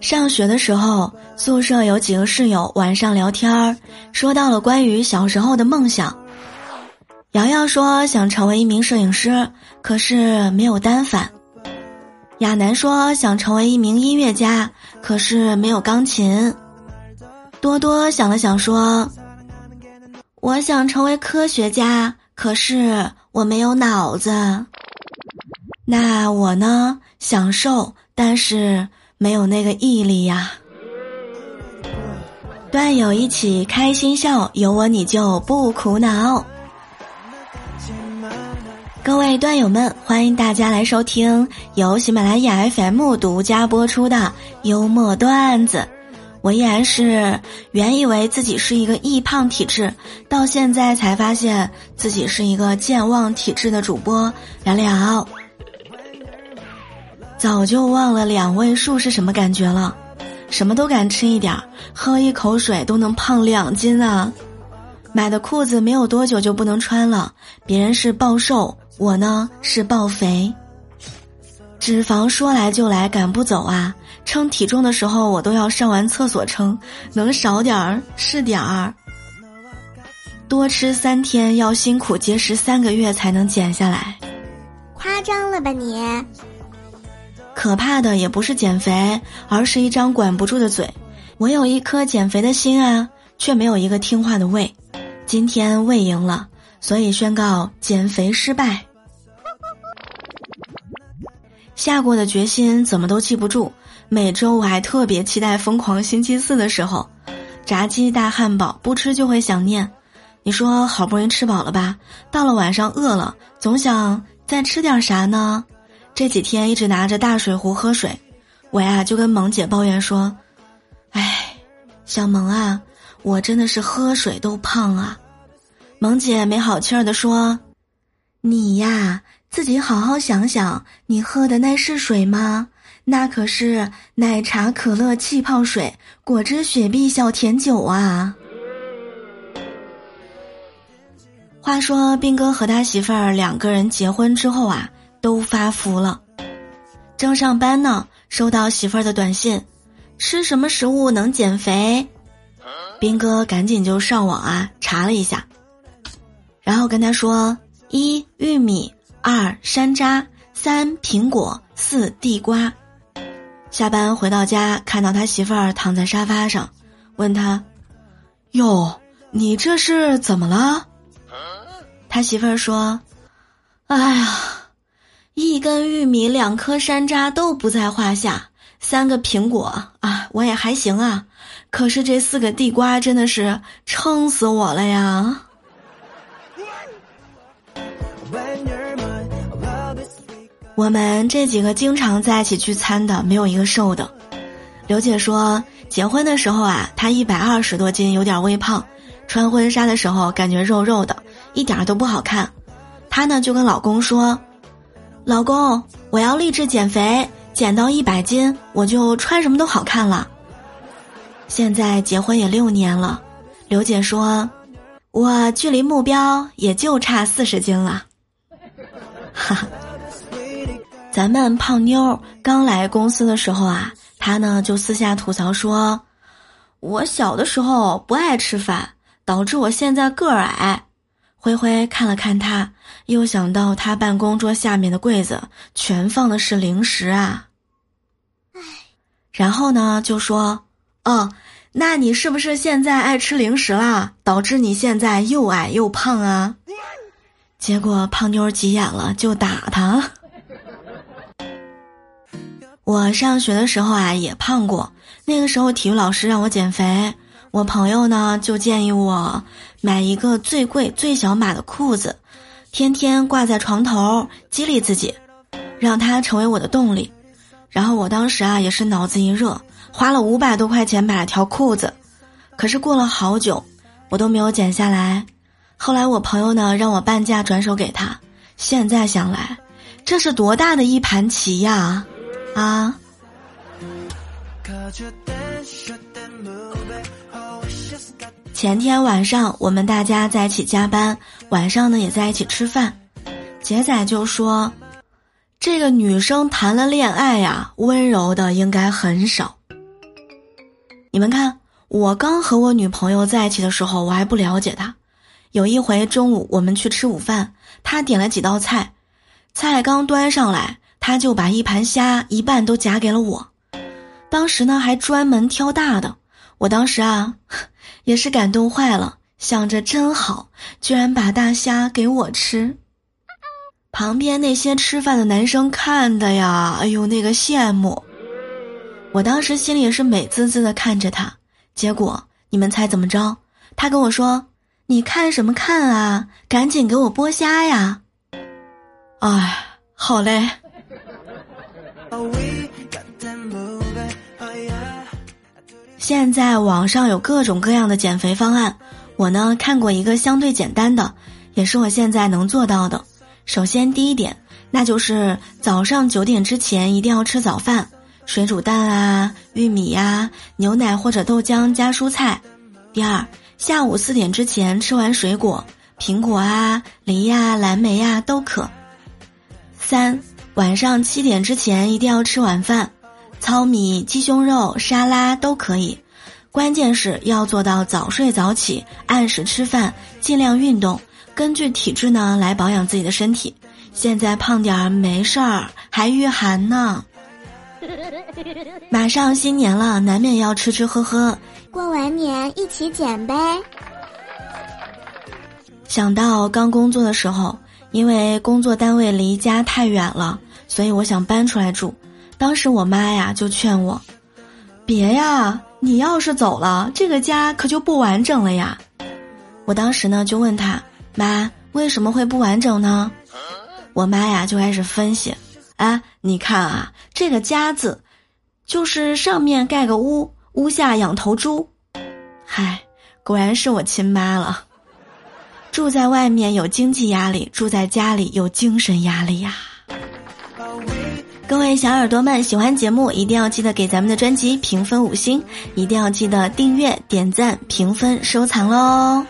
上学的时候，宿舍有几个室友晚上聊天儿，说到了关于小时候的梦想。瑶瑶说想成为一名摄影师，可是没有单反。亚楠说想成为一名音乐家，可是没有钢琴。多多想了想说：“我想成为科学家，可是我没有脑子。”那我呢？享受，但是没有那个毅力呀。段友一起开心笑，有我你就不苦恼。各位段友们，欢迎大家来收听由喜马拉雅 FM 独家播出的幽默段子。我依然是原以为自己是一个易胖体质，到现在才发现自己是一个健忘体质的主播聊聊。早就忘了两位数是什么感觉了，什么都敢吃一点儿，喝一口水都能胖两斤啊！买的裤子没有多久就不能穿了，别人是暴瘦，我呢是暴肥。脂肪说来就来，赶不走啊！称体重的时候我都要上完厕所称，能少点儿是点儿。多吃三天要辛苦节食三个月才能减下来，夸张了吧你？可怕的也不是减肥，而是一张管不住的嘴。我有一颗减肥的心啊，却没有一个听话的胃。今天胃赢了，所以宣告减肥失败。下过的决心怎么都记不住。每周我还特别期待疯狂星期四的时候，炸鸡大汉堡不吃就会想念。你说好不容易吃饱了吧，到了晚上饿了，总想再吃点啥呢？这几天一直拿着大水壶喝水，我呀就跟萌姐抱怨说：“哎，小萌啊，我真的是喝水都胖啊。”萌姐没好气儿的说：“你呀，自己好好想想，你喝的那是水吗？那可是奶茶、可乐、气泡水、果汁、雪碧、小甜酒啊。”话说，斌哥和他媳妇儿两个人结婚之后啊。都发福了，正上班呢，收到媳妇儿的短信，吃什么食物能减肥？斌哥赶紧就上网啊查了一下，然后跟他说：一玉米，二山楂，三苹果，四地瓜。下班回到家，看到他媳妇儿躺在沙发上，问他：哟，你这是怎么了？他媳妇儿说：哎呀。一根玉米，两颗山楂都不在话下，三个苹果啊，我也还行啊。可是这四个地瓜真的是撑死我了呀！我们这几个经常在一起聚餐的，没有一个瘦的。刘姐说，结婚的时候啊，她一百二十多斤，有点微胖，穿婚纱的时候感觉肉肉的，一点都不好看。她呢就跟老公说。老公，我要励志减肥，减到一百斤，我就穿什么都好看了。现在结婚也六年了，刘姐说，我距离目标也就差四十斤了。哈哈，咱们胖妞刚来公司的时候啊，她呢就私下吐槽说，我小的时候不爱吃饭，导致我现在个儿矮。灰灰看了看他，又想到他办公桌下面的柜子全放的是零食啊，唉，然后呢就说：“哦，那你是不是现在爱吃零食啦？导致你现在又矮又胖啊？”结果胖妞急眼了，就打他。我上学的时候啊也胖过，那个时候体育老师让我减肥。我朋友呢就建议我买一个最贵最小码的裤子，天天挂在床头激励自己，让它成为我的动力。然后我当时啊也是脑子一热，花了五百多块钱买了条裤子，可是过了好久，我都没有减下来。后来我朋友呢让我半价转手给他，现在想来，这是多大的一盘棋呀！啊！前天晚上，我们大家在一起加班，晚上呢也在一起吃饭。杰仔就说：“这个女生谈了恋爱呀，温柔的应该很少。你们看，我刚和我女朋友在一起的时候，我还不了解她。有一回中午我们去吃午饭，她点了几道菜，菜刚端上来，她就把一盘虾一半都夹给了我。当时呢，还专门挑大的。我当时啊，也是感动坏了，想着真好，居然把大虾给我吃。旁边那些吃饭的男生看的呀，哎呦那个羡慕。我当时心里也是美滋滋的看着他，结果你们猜怎么着？他跟我说：“你看什么看啊？赶紧给我剥虾呀！”哎，好嘞。现在网上有各种各样的减肥方案，我呢看过一个相对简单的，也是我现在能做到的。首先第一点，那就是早上九点之前一定要吃早饭，水煮蛋啊、玉米呀、牛奶或者豆浆加蔬菜。第二，下午四点之前吃完水果，苹果啊、梨呀、蓝莓呀都可。三，晚上七点之前一定要吃晚饭，糙米、鸡胸肉、沙拉都可以，关键是要做到早睡早起，按时吃饭，尽量运动。根据体质呢来保养自己的身体，现在胖点儿没事儿，还御寒呢。马上新年了，难免要吃吃喝喝。过完年一起减呗。想到刚工作的时候，因为工作单位离家太远了，所以我想搬出来住。当时我妈呀就劝我：“别呀，你要是走了，这个家可就不完整了呀。”我当时呢就问他。妈，为什么会不完整呢？我妈呀就开始分析，啊，你看啊，这个家字，就是上面盖个屋，屋下养头猪。嗨，果然是我亲妈了。住在外面有经济压力，住在家里有精神压力呀。各位小耳朵们，喜欢节目一定要记得给咱们的专辑评分五星，一定要记得订阅、点赞、评分、收藏喽。